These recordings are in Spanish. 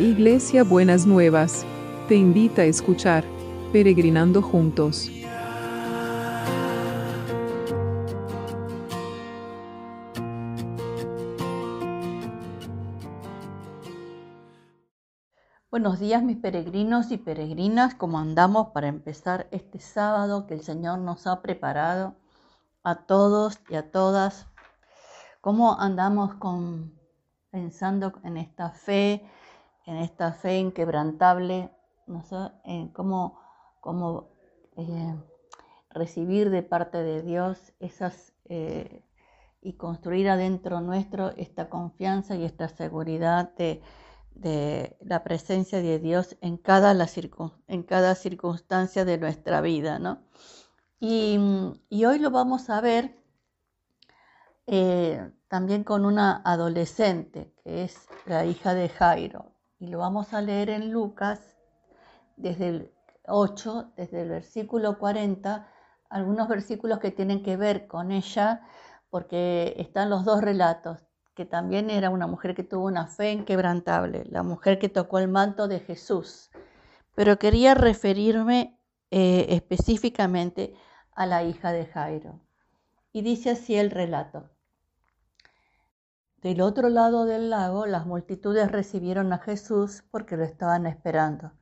Iglesia Buenas Nuevas, te invita a escuchar Peregrinando Juntos. Buenos días mis peregrinos y peregrinas, ¿cómo andamos para empezar este sábado que el Señor nos ha preparado a todos y a todas? ¿Cómo andamos con, pensando en esta fe, en esta fe inquebrantable, no sé, en cómo, cómo eh, recibir de parte de Dios esas eh, y construir adentro nuestro esta confianza y esta seguridad de de la presencia de Dios en cada, la en cada circunstancia de nuestra vida, ¿no? Y, hoy lo vamos a ver eh, también con una adolescente, que es la hija de Jairo, y lo vamos a leer en Lucas desde el 8, desde el versículo 40, algunos versículos que tienen que ver con ella, porque están los dos relatos, que también era una mujer que tuvo una fe inquebrantable, la mujer que tocó el manto de Jesús. Pero quería referirme eh, específicamente a la hija de Jairo. Y dice así el relato. Del otro lado del lago, las multitudes recibieron a Jesús porque lo estaban esperando.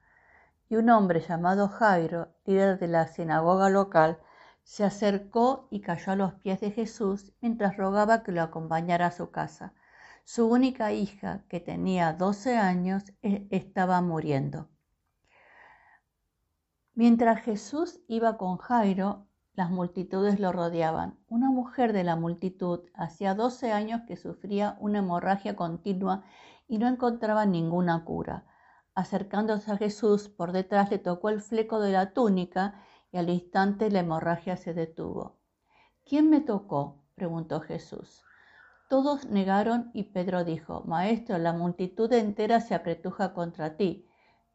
Y un hombre llamado Jairo, líder de la sinagoga local, se acercó y cayó a los pies de Jesús mientras rogaba que lo acompañara a su casa. Su única hija, que tenía 12 años, e, estaba muriendo. Mientras Jesús iba con Jairo, las multitudes lo rodeaban. Una mujer de la multitud hacía 12 años que sufría una hemorragia continua y no encontraba ninguna cura. Acercándose a Jesús, por detrás le tocó el fleco de la túnica y al instante la hemorragia se detuvo. ¿Quién me tocó? preguntó Jesús. Todos negaron y Pedro dijo, Maestro, la multitud entera se apretuja contra ti.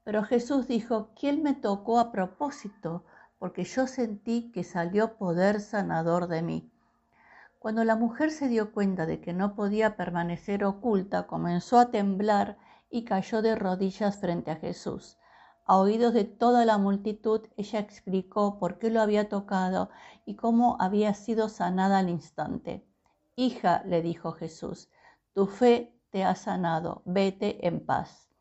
Pero Jesús dijo, ¿quién me tocó a propósito? Porque yo sentí que salió poder sanador de mí. Cuando la mujer se dio cuenta de que no podía permanecer oculta, comenzó a temblar y cayó de rodillas frente a Jesús. A oídos de toda la multitud, ella explicó por qué lo había tocado y cómo había sido sanada al instante. Hija, le dijo Jesús, tu fe te ha sanado, vete en paz.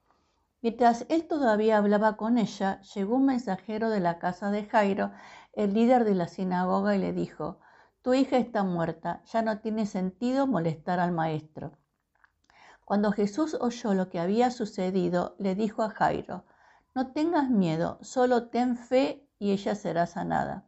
Mientras él todavía hablaba con ella, llegó un mensajero de la casa de Jairo, el líder de la sinagoga, y le dijo, tu hija está muerta, ya no tiene sentido molestar al maestro. Cuando Jesús oyó lo que había sucedido, le dijo a Jairo, no tengas miedo, solo ten fe y ella será sanada.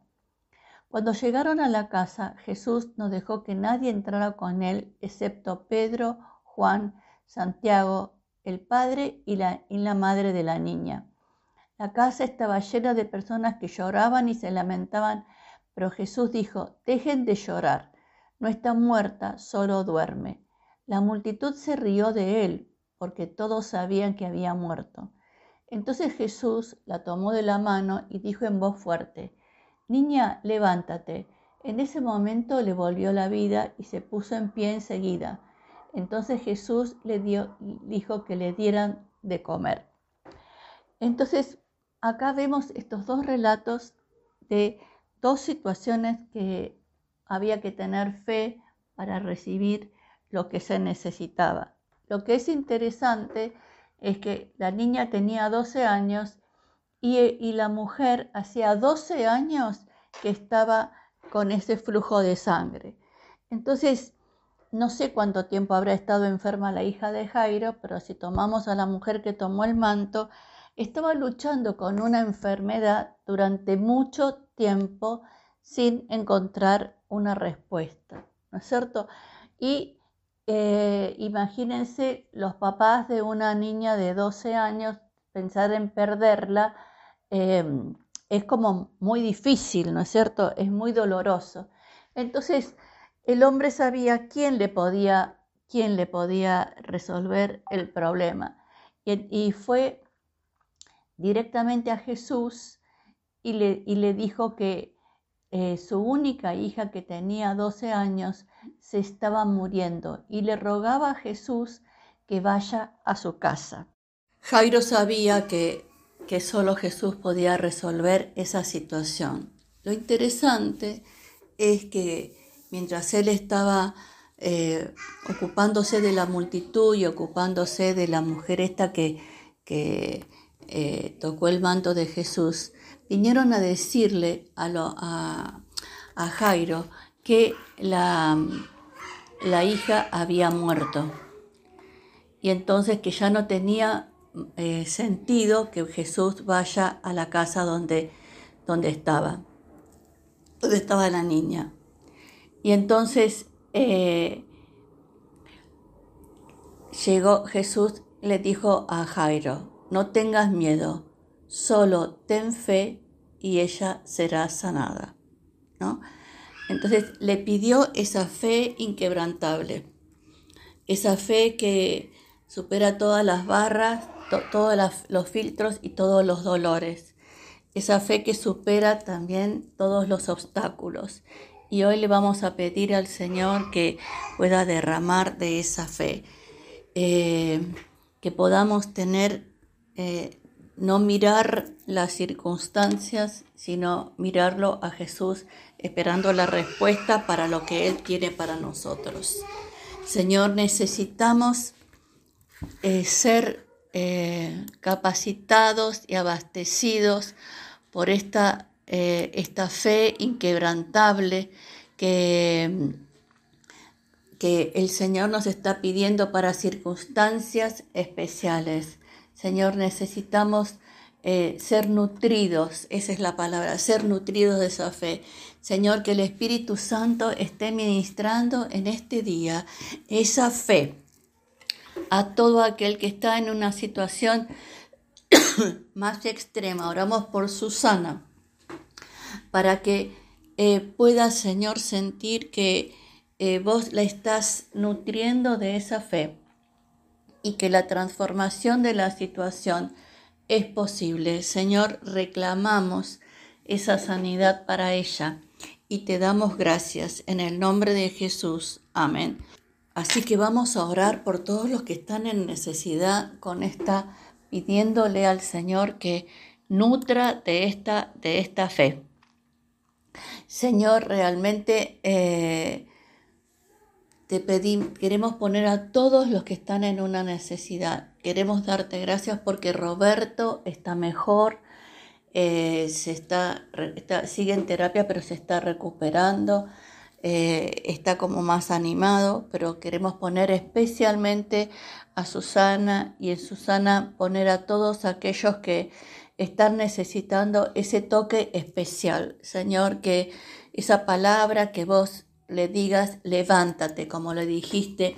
Cuando llegaron a la casa, Jesús no dejó que nadie entrara con él, excepto Pedro, Juan, Santiago, el padre y la, madre de la niña. La casa estaba llena de personas que lloraban y se lamentaban, pero Jesús dijo, dejen de llorar, no está muerta, solo duerme. La multitud se rió de él, porque todos sabían que había muerto. Entonces Jesús la tomó de la mano y dijo en voz fuerte, Niña, levántate. En ese momento le volvió la vida y se puso en pie enseguida. Entonces Jesús le dijo que le dieran de comer. Entonces, acá vemos estos dos relatos de dos situaciones que había que tener fe para recibir lo que se necesitaba. Lo que es interesante es que la niña tenía 12 años y, la mujer hacía 12 años que estaba con ese flujo de sangre. Entonces, no sé cuánto tiempo habrá estado enferma la hija de Jairo, pero si tomamos a la mujer que tomó el manto, estaba luchando con una enfermedad durante mucho tiempo sin encontrar una respuesta, ¿no es cierto? Y eh, imagínense los papás de una niña de 12 años, pensar en perderla em, es como muy difícil, ¿no es cierto? Es muy doloroso. Entonces, el hombre sabía quién le podía, quién le podía resolver el problema. Y, fue directamente a Jesús y le, y le dijo que eh, su única hija que tenía 12 años se estaba muriendo y le rogaba a Jesús que vaya a su casa. Jairo sabía que, que solo Jesús podía resolver esa situación. Lo interesante es que mientras él estaba eh, ocupándose de la multitud y ocupándose de la mujer esta que, que eh, tocó el manto de Jesús, vinieron a decirle a, a, Jairo que la, la, hija había muerto y entonces que ya no tenía eh, sentido que Jesús vaya a la casa donde, donde estaba, donde estaba la niña. Y entonces eh, llegó Jesús, le dijo a Jairo, no tengas miedo, solo ten fe y ella será sanada. ¿no? Entonces le pidió esa fe inquebrantable, esa fe que supera todas las barras, todos los filtros y todos los dolores, esa fe que supera también todos los obstáculos. Y hoy le vamos a pedir al Señor que pueda derramar de esa fe, eh, que podamos tener eh, no mirar las circunstancias, sino mirarlo a Jesús, esperando la respuesta para lo que Él tiene para nosotros. Señor, necesitamos eh, ser capacitados y abastecidos por esta, esta fe inquebrantable que, que el Señor nos está pidiendo para circunstancias especiales. Señor, necesitamos eh, ser nutridos, esa es la palabra, ser nutridos de esa fe. Señor, que el Espíritu Santo esté ministrando en este día esa fe a todo aquel que está en una situación más extrema. Oramos por Susana, para que eh, pueda, Señor, sentir que eh, vos la estás nutriendo de esa fe y que la transformación de la situación es posible. Señor, reclamamos esa sanidad para ella y te damos gracias en el nombre de Jesús. Amén. Así que vamos a orar por todos los que están en necesidad con esta, pidiéndole al Señor que nutra de esta, de esta fe. Señor, realmente eh, te pedimos, queremos poner a todos los que están en una necesidad. Queremos darte gracias porque Roberto está mejor, eh, se está, sigue en terapia, pero se está recuperando, eh, está como más animado, pero queremos poner especialmente a Susana y en Susana poner a todos aquellos que están necesitando ese toque especial. Señor, que esa palabra que vos le digas, levántate, como le dijiste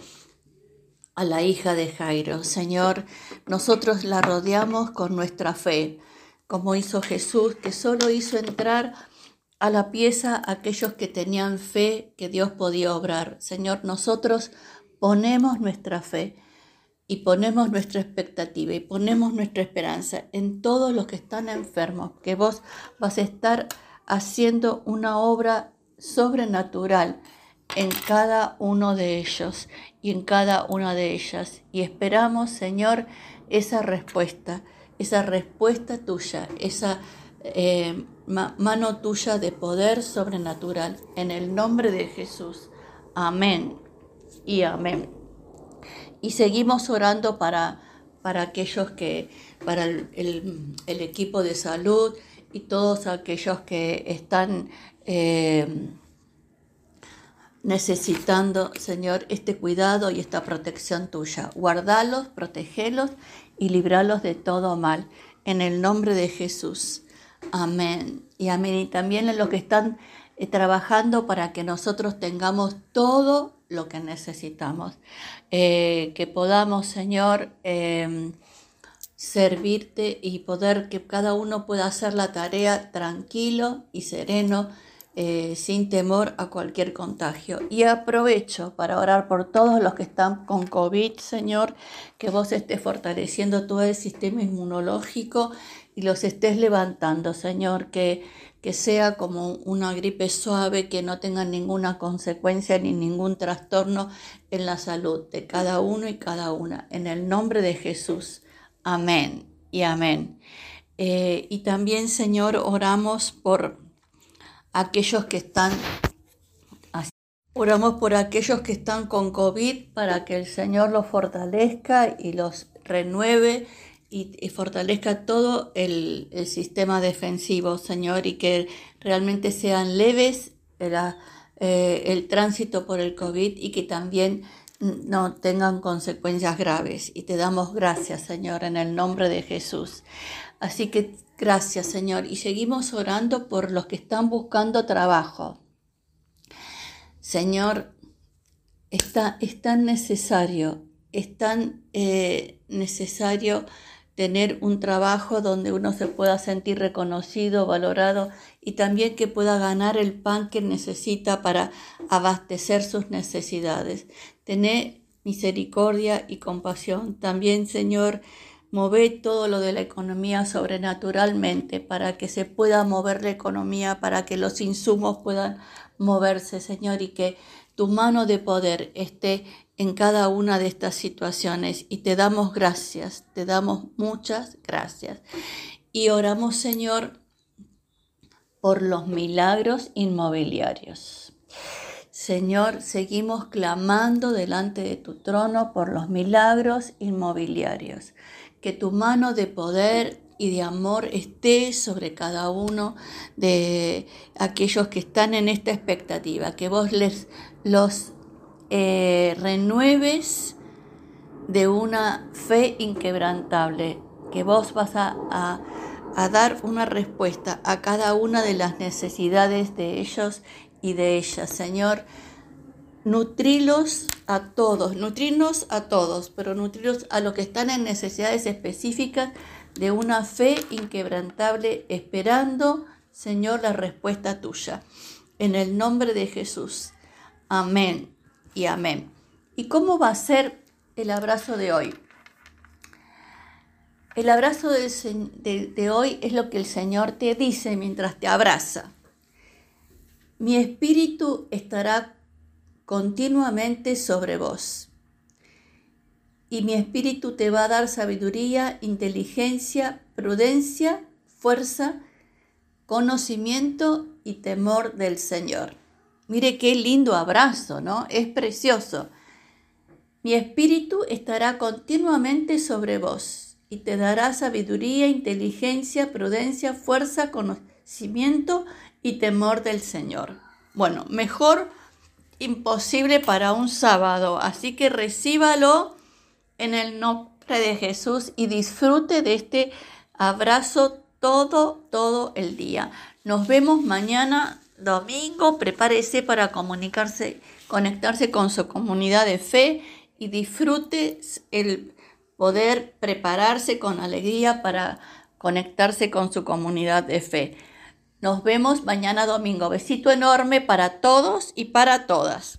a la hija de Jairo. Señor, nosotros la rodeamos con nuestra fe, como hizo Jesús, que solo hizo entrar a la pieza aquellos que tenían fe que Dios podía obrar. Señor, nosotros ponemos nuestra fe y ponemos nuestra expectativa y ponemos nuestra esperanza en todos los que están enfermos, que vos vas a estar haciendo una obra sobrenatural en cada uno de ellos y en cada una de ellas. Y esperamos, Señor, esa respuesta, esa respuesta tuya, esa eh, mano tuya de poder sobrenatural. En el nombre de Jesús. Amén y amén. Y seguimos orando para, para aquellos que, para el, equipo de salud y todos aquellos que están eh, necesitando, Señor, este cuidado y esta protección tuya. Guardalos, protegelos y libralos de todo mal. En el nombre de Jesús. Amén. Y amén. Y también en los que están trabajando para que nosotros tengamos todo lo que necesitamos. Eh, que podamos, Señor, em, servirte y poder que cada uno pueda hacer la tarea tranquilo y sereno eh, sin temor a cualquier contagio. Y aprovecho para orar por todos los que están con COVID, Señor, que vos estés fortaleciendo todo el sistema inmunológico y los estés levantando, Señor, que, que sea como una gripe suave, que no tenga ninguna consecuencia ni ningún trastorno en la salud de cada uno y cada una. En el nombre de Jesús. Amén y amén. Eh, y también, Señor, oramos por aquellos que están Oramos por aquellos que están con COVID para que el Señor los fortalezca y los renueve y, fortalezca todo el, sistema defensivo, Señor, y que realmente sean leves eh, el tránsito por el COVID y que también no tengan consecuencias graves. Y te damos gracias, Señor, en el nombre de Jesús. Así que gracias, Señor. Y seguimos orando por los que están buscando trabajo. Señor, está, es tan necesario, es tan eh, necesario tener un trabajo donde uno se pueda sentir reconocido, valorado y también que pueda ganar el pan que necesita para abastecer sus necesidades. Tener misericordia y compasión. También, Señor, Move todo lo de la economía sobrenaturalmente para que se pueda mover la economía, para que los insumos puedan moverse, Señor, y que tu mano de poder esté en cada una de estas situaciones. Y te damos gracias, te damos muchas gracias. Y oramos, Señor, por los milagros inmobiliarios. Señor, seguimos clamando delante de tu trono por los milagros inmobiliarios que tu mano de poder y de amor esté sobre cada uno de aquellos que están en esta expectativa, que vos les los eh, renueves de una fe inquebrantable, que vos vas a, dar una respuesta a cada una de las necesidades de ellos y de ellas, Señor nutrilos a todos, nutrirnos a todos, pero nutrirlos a los que están en necesidades específicas de una fe inquebrantable, esperando, Señor, la respuesta tuya. En el nombre de Jesús. Amén y amén. ¿Y cómo va a ser el abrazo de hoy? El abrazo de, de hoy es lo que el Señor te dice mientras te abraza. Mi espíritu estará continuamente sobre vos. Y mi espíritu te va a dar sabiduría, inteligencia, prudencia, fuerza, conocimiento y temor del Señor. Mire qué lindo abrazo, ¿no? Es precioso. Mi espíritu estará continuamente sobre vos y te dará sabiduría, inteligencia, prudencia, fuerza, conocimiento y temor del Señor. Bueno, mejor imposible para un sábado. Así que recíbalo en el nombre de Jesús y disfrute de este abrazo todo, todo el día. Nos vemos mañana domingo. Prepárese para comunicarse, conectarse con su comunidad de fe y disfrute el poder prepararse con alegría para conectarse con su comunidad de fe. Nos vemos mañana domingo. Besito enorme para todos y para todas.